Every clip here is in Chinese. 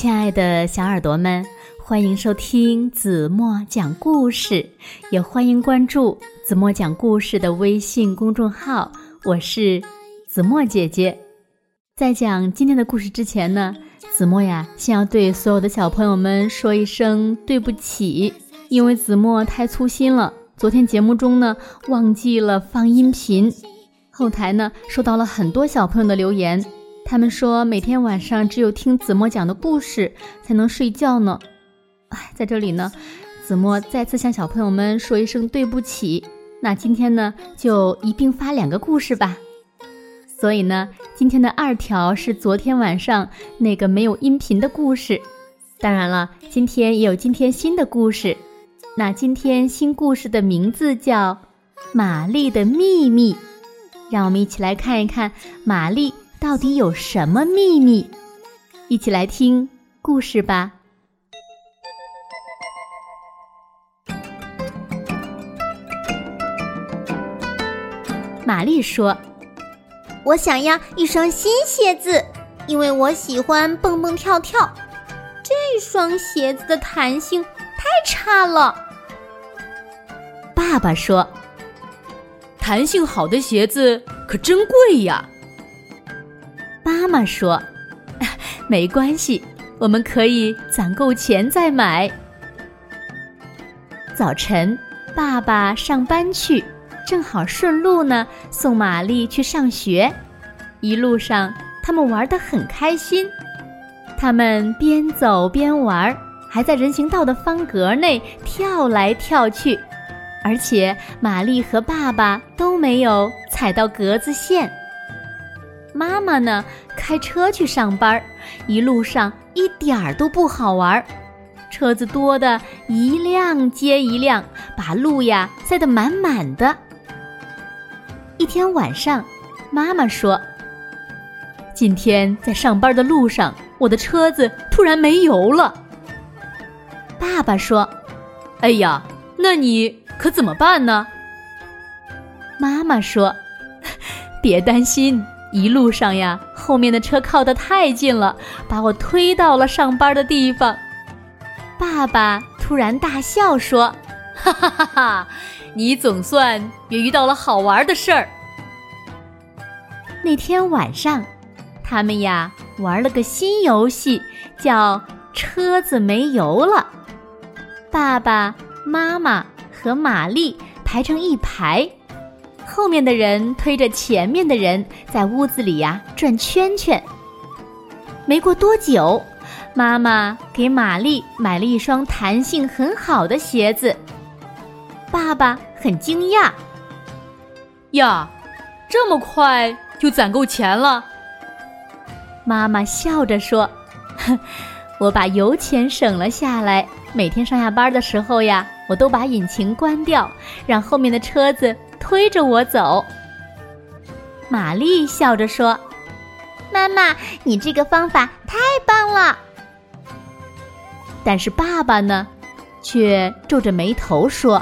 亲爱的小耳朵们，欢迎收听子墨讲故事，也欢迎关注子墨讲故事的微信公众号。我是子墨姐姐。在讲今天的故事之前呢，子墨呀，先要对所有的小朋友们说一声对不起，因为子墨太粗心了，昨天节目中呢忘记了放音频，后台呢收到了很多小朋友的留言。他们说每天晚上只有听子墨讲的故事才能睡觉呢。哎，在这里呢，子墨再次向小朋友们说一声对不起。那今天呢，就一并发两个故事吧。所以呢，今天的二条是昨天晚上那个没有音频的故事。当然了，今天也有今天新的故事。那今天新故事的名字叫《玛丽的秘密》，让我们一起来看一看玛丽。到底有什么秘密？一起来听故事吧。玛丽说：“我想要一双新鞋子，因为我喜欢蹦蹦跳跳。这双鞋子的弹性太差了。”爸爸说：“弹性好的鞋子可真贵呀。”妈妈说：“ 没关系，我们可以攒够钱再买。”早晨，爸爸上班去，正好顺路呢，送玛丽去上学。一路上，他们玩得很开心。他们边走边玩，还在人行道的方格内跳来跳去，而且玛丽和爸爸都没有踩到格子线。妈妈呢？开车去上班，一路上一点儿都不好玩，车子多的一辆接一辆，把路呀塞得满满的。一天晚上，妈妈说：“今天在上班的路上，我的车子突然没油了。”爸爸说：“哎呀，那你可怎么办呢？”妈妈说：“别担心。”一路上呀，后面的车靠得太近了，把我推到了上班的地方。爸爸突然大笑说：“哈哈哈哈！你总算也遇到了好玩的事儿。”那天晚上，他们呀玩了个新游戏，叫“车子没油了”。爸爸妈妈和玛丽排成一排。后面的人推着前面的人，在屋子里呀转圈圈。没过多久，妈妈给玛丽买了一双弹性很好的鞋子。爸爸很惊讶：“呀，这么快就攒够钱了？”妈妈笑着说：“哼，我把油钱省了下来。每天上下班的时候呀，我都把引擎关掉，让后面的车子。”推着我走，玛丽笑着说：“妈妈，你这个方法太棒了。”但是爸爸呢，却皱着眉头说：“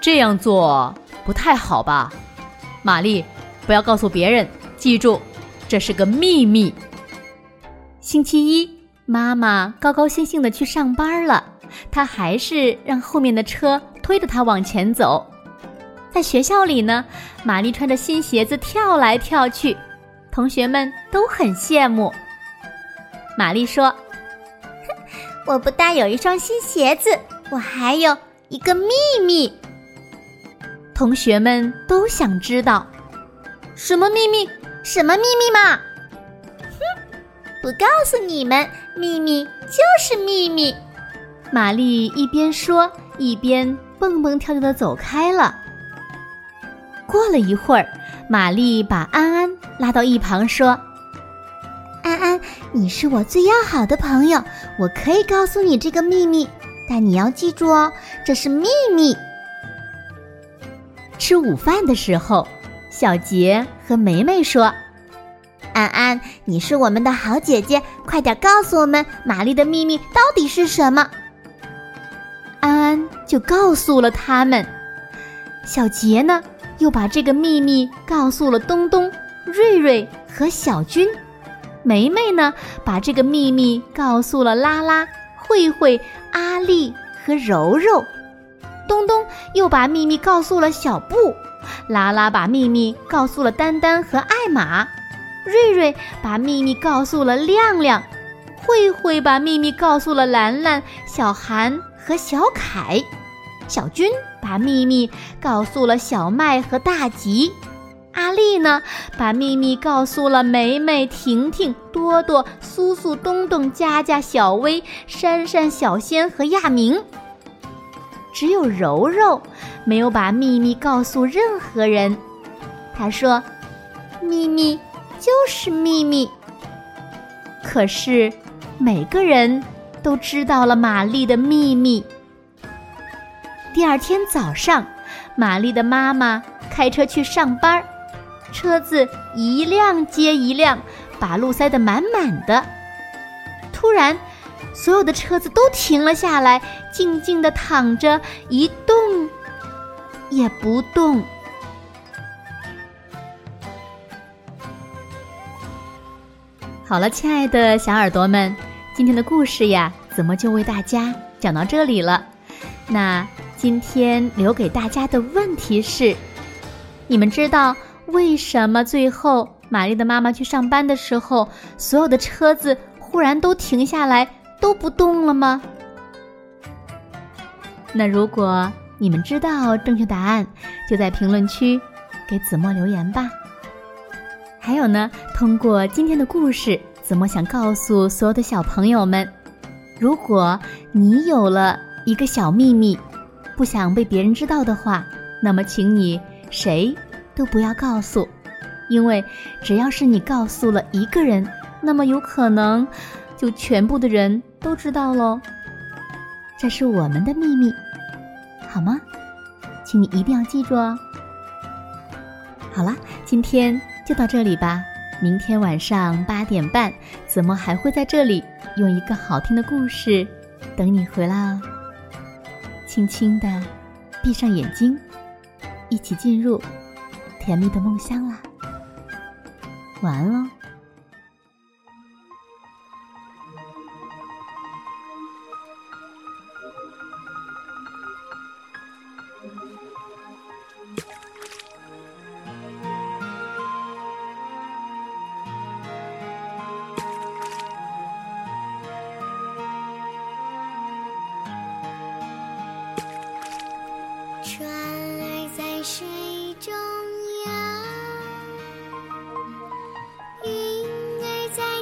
这样做不太好吧？玛丽，不要告诉别人，记住，这是个秘密。”星期一，妈妈高高兴兴的去上班了，她还是让后面的车推着她往前走。在学校里呢，玛丽穿着新鞋子跳来跳去，同学们都很羡慕。玛丽说：“我不但有一双新鞋子，我还有一个秘密。”同学们都想知道，什么秘密？什么秘密嘛？哼，不告诉你们，秘密就是秘密。玛丽一边说，一边蹦蹦跳跳的走开了。过了一会儿，玛丽把安安拉到一旁说：“安安，你是我最要好的朋友，我可以告诉你这个秘密，但你要记住哦，这是秘密。”吃午饭的时候，小杰和梅梅说：“安安，你是我们的好姐姐，快点告诉我们玛丽的秘密到底是什么。”安安就告诉了他们。小杰呢？又把这个秘密告诉了东东、瑞瑞和小军。梅梅呢，把这个秘密告诉了拉拉、慧慧、阿丽和柔柔；东东又把秘密告诉了小布；拉拉把秘密告诉了丹丹和艾玛；瑞瑞把秘密告诉了亮亮；慧慧把秘密告诉了兰兰、小韩和小凯；小军把秘密告诉了小麦和大吉。阿丽呢，把秘密告诉了梅梅、婷婷、多多、苏苏、东东、佳佳、小薇、珊珊、小仙和亚明。只有柔柔没有把秘密告诉任何人。她说：“秘密就是秘密。”可是每个人都知道了玛丽的秘密。第二天早上，玛丽的妈妈开车去上班儿。车子一辆接一辆，把路塞得满满的。突然，所有的车子都停了下来，静静地躺着，一动也不动。好了，亲爱的小耳朵们，今天的故事呀，怎么就为大家讲到这里了。那今天留给大家的问题是：你们知道？为什么最后玛丽的妈妈去上班的时候，所有的车子忽然都停下来，都不动了吗？那如果你们知道正确答案，就在评论区给子墨留言吧。还有呢，通过今天的故事，子墨想告诉所有的小朋友们：如果你有了一个小秘密，不想被别人知道的话，那么请你谁？都不要告诉，因为只要是你告诉了一个人，那么有可能就全部的人都知道喽。这是我们的秘密，好吗？请你一定要记住哦。好了，今天就到这里吧。明天晚上八点半，子墨还会在这里用一个好听的故事等你回来哦。轻轻的闭上眼睛，一起进入。甜蜜的梦乡啦，晚安喽。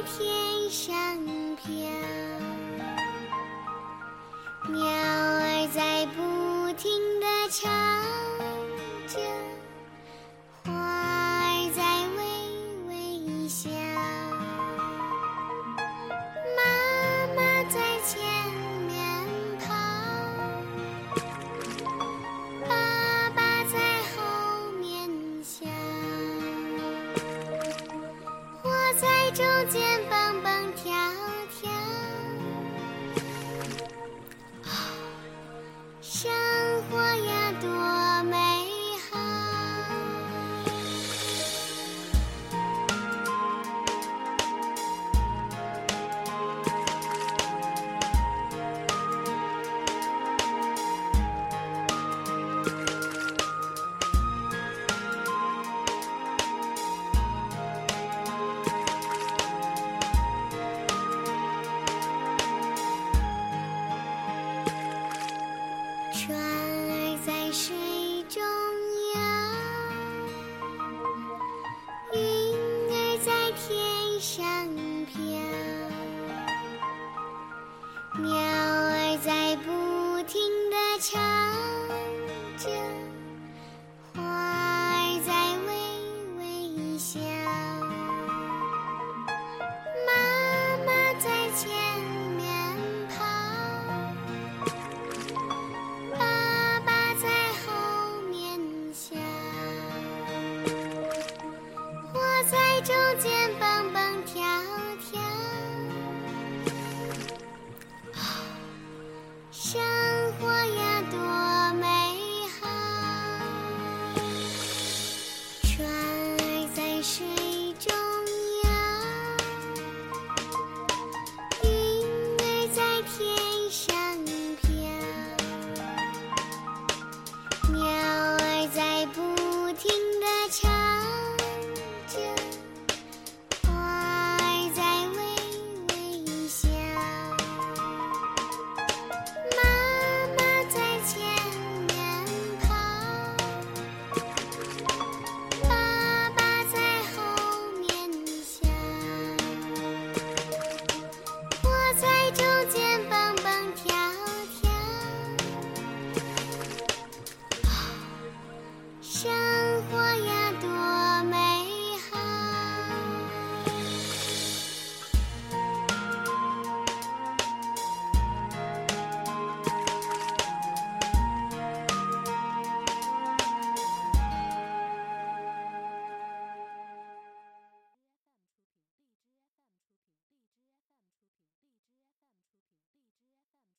天。唱着花儿在微微笑妈妈在前面跑爸爸在后面笑我在中间